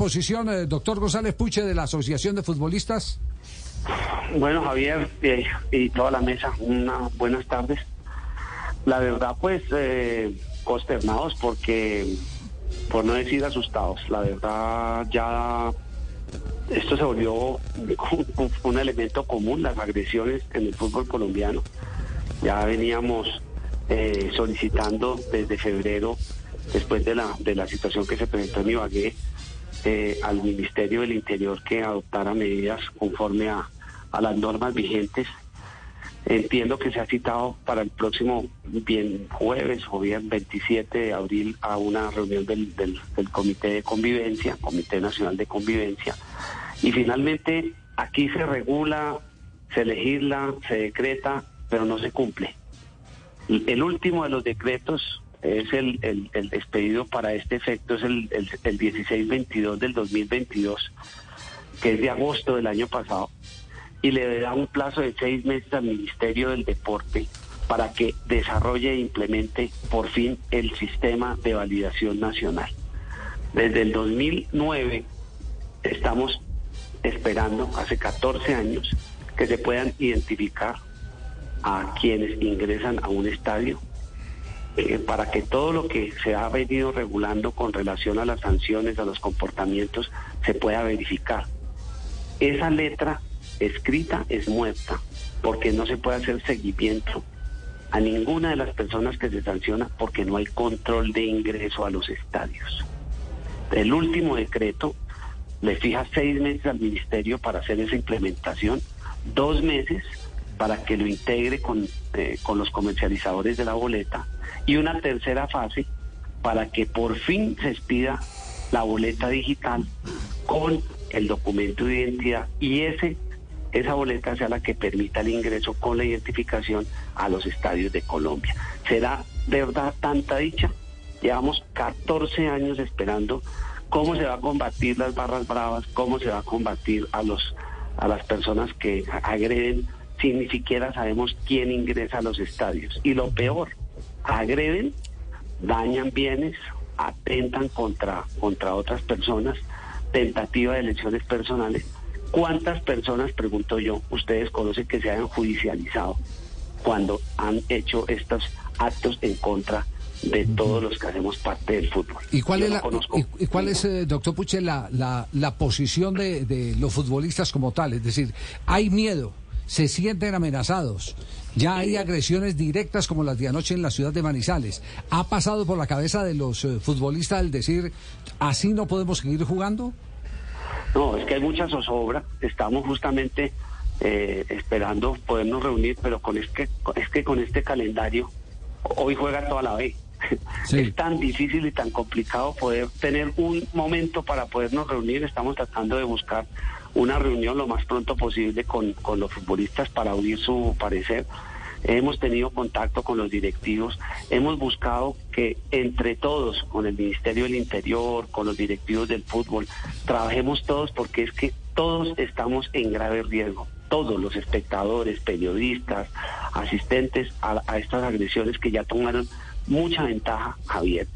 posición, eh, doctor González Puche, de la Asociación de Futbolistas? Bueno, Javier eh, y toda la mesa, unas buenas tardes. La verdad, pues, eh, consternados porque, por no decir asustados, la verdad ya esto se volvió un elemento común, las agresiones en el fútbol colombiano. Ya veníamos eh, solicitando desde febrero, después de la, de la situación que se presentó en Ibagué, eh, al Ministerio del Interior que adoptara medidas conforme a, las normas vigentes. Entiendo que se ha citado para el próximo bien jueves o bien 27 de abril a una reunión del, del, del Comité de Convivencia, Comité Nacional de Convivencia. Y finalmente aquí se regula, se legisla, se decreta, pero no se cumple. El último de los decretos es el, el, el expedido para este efecto, es el, el, el 1622 del 2022, que es de agosto del año pasado, y le da un plazo de seis meses al Ministerio del Deporte para que desarrolle e implemente por fin el sistema de validación nacional. Desde el 2009 estamos esperando, hace 14 años, que se puedan identificar a quienes ingresan a un estadio eh, para que todo lo que se ha venido regulando con relación a las sanciones, a los comportamientos, se pueda verificar. Esa letra escrita es muerta porque no se puede hacer seguimiento a ninguna de las personas que se sanciona porque no hay control de ingreso a los estadios. El último decreto le fija seis meses al ministerio para hacer esa implementación, dos meses para que lo integre con, eh, con los comercializadores de la boleta y una tercera fase para que por fin se expida la boleta digital con el documento de identidad y ese esa boleta sea la que permita el ingreso con la identificación a los estadios de Colombia. ¿Será verdad tanta dicha? Llevamos 14 años esperando cómo se va a combatir las barras bravas, cómo se va a combatir a los a las personas que agreden si ni siquiera sabemos quién ingresa a los estadios. Y lo peor, agreden, dañan bienes, atentan contra, contra otras personas, tentativa de elecciones personales. ¿Cuántas personas, pregunto yo, ustedes conocen que se hayan judicializado cuando han hecho estos actos en contra de todos los que hacemos parte del fútbol? ¿Y cuál es, la, y, cuál es eh, doctor Puche, la, la, la posición de, de los futbolistas como tal? Es decir, ¿hay miedo? Se sienten amenazados. Ya hay agresiones directas como las de anoche en la ciudad de Manizales. ¿Ha pasado por la cabeza de los eh, futbolistas el decir, así no podemos seguir jugando? No, es que hay mucha zozobra. Estamos justamente eh, esperando podernos reunir, pero con este, es que con este calendario, hoy juega toda la vez. Sí. Es tan difícil y tan complicado poder tener un momento para podernos reunir. Estamos tratando de buscar una reunión lo más pronto posible con, con los futbolistas para oír su parecer. Hemos tenido contacto con los directivos, hemos buscado que entre todos, con el Ministerio del Interior, con los directivos del fútbol, trabajemos todos porque es que todos estamos en grave riesgo, todos los espectadores, periodistas, asistentes a, a estas agresiones que ya tomaron mucha ventaja, Javier,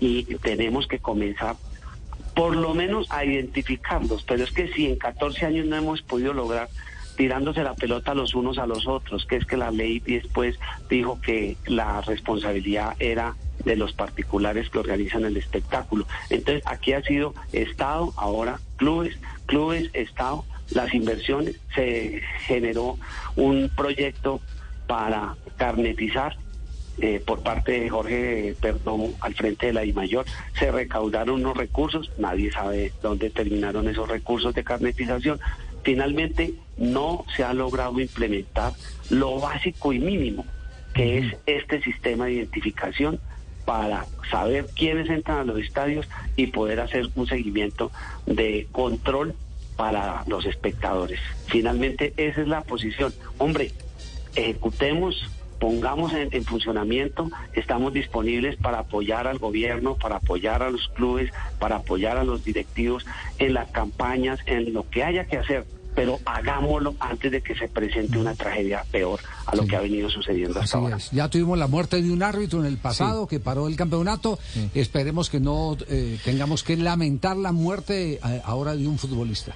y tenemos que comenzar por lo menos a identificarlos, pero es que si en 14 años no hemos podido lograr tirándose la pelota los unos a los otros, que es que la ley después dijo que la responsabilidad era de los particulares que organizan el espectáculo. Entonces aquí ha sido Estado, ahora clubes, clubes, Estado, las inversiones, se generó un proyecto para carnetizar eh, por parte de Jorge Perdón al frente de la mayor se recaudaron unos recursos, nadie sabe dónde terminaron esos recursos de carnetización. Finalmente no se ha logrado implementar lo básico y mínimo, que es este sistema de identificación para saber quiénes entran a los estadios y poder hacer un seguimiento de control para los espectadores. Finalmente esa es la posición. Hombre, ejecutemos pongamos en, en, funcionamiento, estamos disponibles para apoyar al gobierno, para apoyar a los clubes, para apoyar a los directivos en las campañas, en lo que haya que hacer pero hagámoslo antes de que se presente una tragedia peor a lo que ha venido sucediendo hasta ahora. Ya tuvimos la muerte de un árbitro en el pasado que paró el campeonato. Esperemos que no eh, tengamos que lamentar la muerte eh, ahora de un futbolista.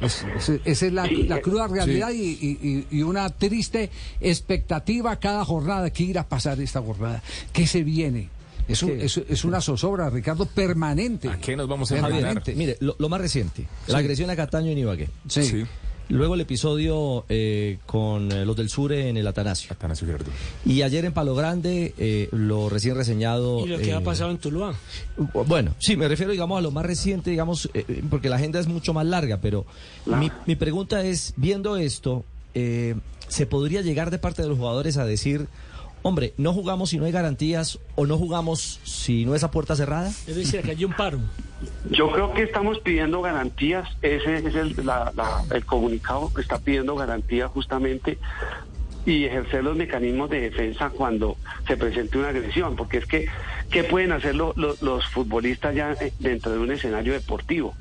Esa es la, cruda realidad y, una triste expectativa cada jornada. ¿Qué irá a pasar esta jornada? ¿Qué se viene? Es, es, una zozobra, Ricardo, permanente. ¿A qué nos vamos a enfrentar? Mire, lo, más reciente, la agresión a Cataño en Ibagué. sí. Luego el episodio eh, con eh, los del sur en el Atanasio. Atanasio Y ayer en Palo Grande, eh, lo recién reseñado. ¿Y lo que ha pasado en Tuluá? Bueno, sí, me refiero, digamos, a lo más reciente, digamos, porque la agenda es mucho más larga, pero mi, mi, pregunta es, viendo esto, ¿se podría llegar de parte de los jugadores a decir hombre, no jugamos si no hay garantías o no jugamos si no es a puerta cerrada? Es decir, que hay un paro. Yo creo que estamos pidiendo garantías, ese es el, el comunicado, está pidiendo garantías justamente y ejercer los mecanismos de defensa cuando se presente una agresión, porque es que, ¿qué pueden hacer los futbolistas ya eh, dentro de un escenario deportivo?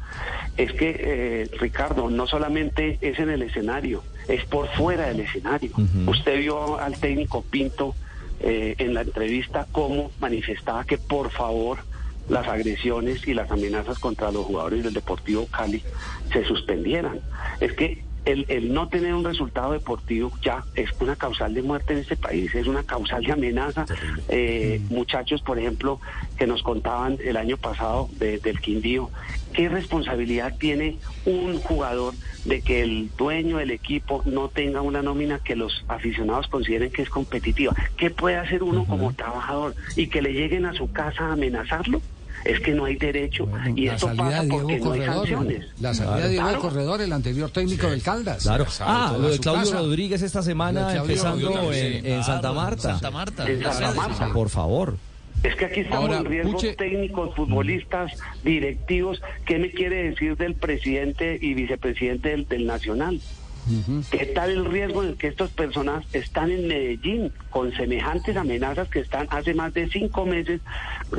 Es que, eh, Ricardo, no solamente es en el escenario, es por fuera del escenario. Usted vio al técnico Pinto eh, en la entrevista cómo manifestaba que por favor las agresiones y las amenazas contra los jugadores del Deportivo Cali se suspendieran. Es que el, no tener un resultado deportivo ya es una causal de muerte en este país, es una causal de amenaza. Eh, muchachos, por ejemplo, que nos contaban el año pasado del Quindío, ¿qué responsabilidad tiene un jugador de que el dueño del equipo no tenga una nómina que los aficionados consideren que es competitiva? ¿Qué puede hacer uno como trabajador y que le lleguen a su casa a amenazarlo? Es que no hay derecho y esto pasa porque no hay sanciones. La salida de Diego Corredor, el anterior técnico del Caldas. Claro. Ah, lo de Claudio Rodríguez esta semana empezando en, Santa Marta. Santa Marta. En Santa Marta. Por favor. Es que aquí estamos en riesgo técnicos, futbolistas, directivos. ¿Qué me quiere decir del presidente y vicepresidente del Nacional? ¿Qué tal el riesgo en que estas personas están en Medellín con semejantes amenazas que están hace más de cinco meses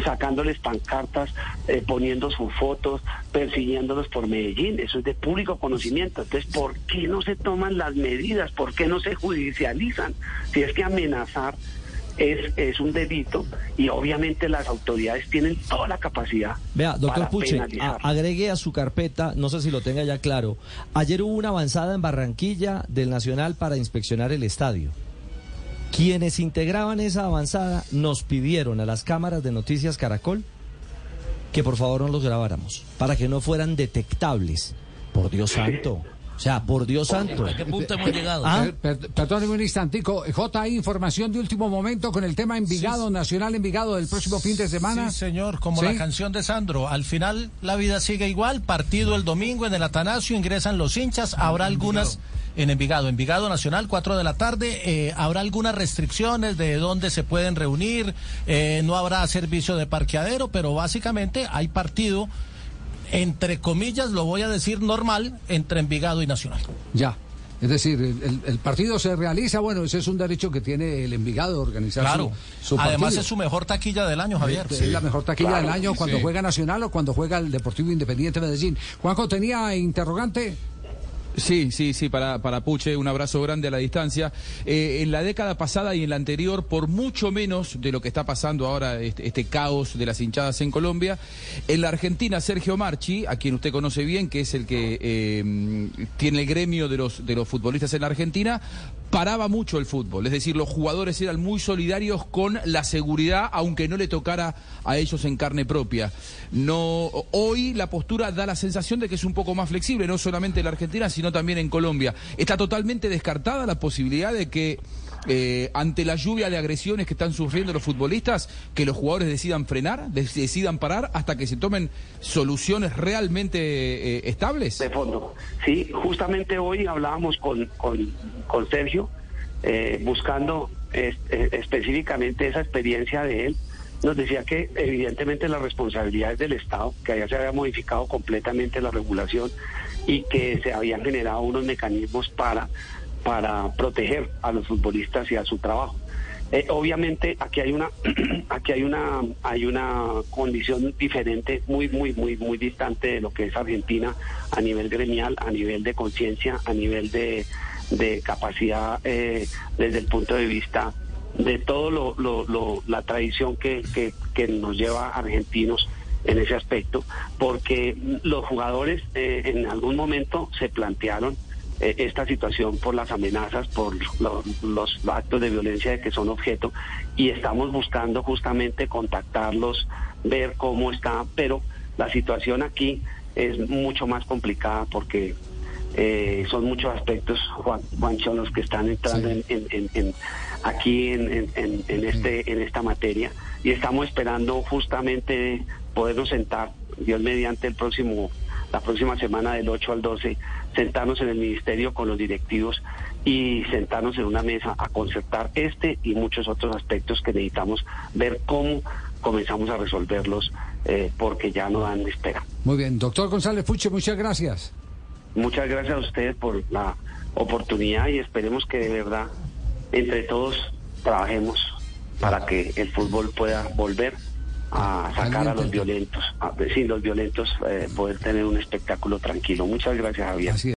sacándoles pancartas, eh, poniendo sus fotos, persiguiéndolos por Medellín? Eso es de público conocimiento. Entonces, ¿por qué no se toman las medidas? ¿Por qué no se judicializan? Si es que amenazar es, es un delito y obviamente las autoridades tienen toda la capacidad. Vea, doctor Puche, agregue a su carpeta, no sé si lo tenga ya claro, ayer hubo una avanzada en Barranquilla del Nacional para inspeccionar el estadio. Quienes integraban esa avanzada nos pidieron a las cámaras de Noticias Caracol que por favor no los grabáramos, para que no fueran detectables. Por Dios santo. O sea, por Dios santo. ¿A qué punto hemos llegado? ¿Ah? perdóneme un instantico. J, hay información de último momento con el tema Envigado, Nacional Envigado del próximo fin de semana. Sí, señor, como la canción de Sandro. Al final la vida sigue igual. Partido el domingo en el Atanasio, ingresan los hinchas. Habrá algunas en Envigado. Envigado Nacional, 4 de la tarde. Eh, habrá algunas restricciones de dónde se pueden reunir. Eh, no habrá servicio de parqueadero, pero básicamente hay partido entre comillas, lo voy a decir normal, entre Envigado y Nacional. Ya. Es decir, el, partido se realiza, bueno, ese es un derecho que tiene el Envigado de organizar claro. su, Además es su mejor taquilla del año, Javier. Es, la mejor taquilla del año cuando juega Nacional o cuando juega el Deportivo Independiente Medellín. Juanjo, ¿tenía interrogante? Sí, sí, sí, para, para Puche, un abrazo grande a la distancia. Eh, en la década pasada y en la anterior, por mucho menos de lo que está pasando ahora, este, este, caos de las hinchadas en Colombia, en la Argentina, Sergio Marchi, a quien usted conoce bien, que es el que eh, tiene el gremio de los, de los futbolistas en la Argentina, paraba mucho el fútbol. Es decir, los jugadores eran muy solidarios con la seguridad, aunque no le tocara a ellos en carne propia. No, hoy la postura da la sensación de que es un poco más flexible, no solamente en la Argentina, sino también en Colombia. Está totalmente descartada la posibilidad de que eh, ante la lluvia de agresiones que están sufriendo los futbolistas, que los jugadores decidan frenar, decidan parar hasta que se tomen soluciones realmente eh, estables? De fondo. Sí, justamente hoy hablábamos con, con, Sergio, eh, buscando específicamente esa experiencia de él. Nos decía que evidentemente la responsabilidad es del Estado, que allá se había modificado completamente la regulación y que se habían generado unos mecanismos para para proteger a los futbolistas y a su trabajo. Eh, obviamente aquí hay una aquí hay una hay una condición diferente muy muy muy muy distante de lo que es Argentina a nivel gremial a nivel de conciencia a nivel de, de capacidad eh, desde el punto de vista de todo lo, la tradición que, que, que nos lleva argentinos en ese aspecto porque los jugadores eh, en algún momento se plantearon eh, esta situación por las amenazas, por lo- los actos de violencia de que son objeto y estamos buscando justamente contactarlos, ver cómo está, pero la situación aquí es mucho más complicada porque eh, son muchos aspectos, Juan, Juancho, los que están entrando Sí. en, en- en- en- aquí en, en- en- en este, en esta materia y estamos esperando justamente podernos sentar, Dios mediante el próximo, la próxima semana del 8 al 12, sentarnos en el ministerio con los directivos y sentarnos en una mesa a concertar este y muchos otros aspectos que necesitamos ver cómo comenzamos a resolverlos eh, porque ya no dan espera. Muy bien, doctor González Puche, muchas gracias. Muchas gracias a ustedes por la oportunidad y esperemos que de verdad entre todos trabajemos para que el fútbol pueda volver a sacar a los violentos, a, sin los violentos eh, poder tener un espectáculo tranquilo. Muchas gracias, Javier. Así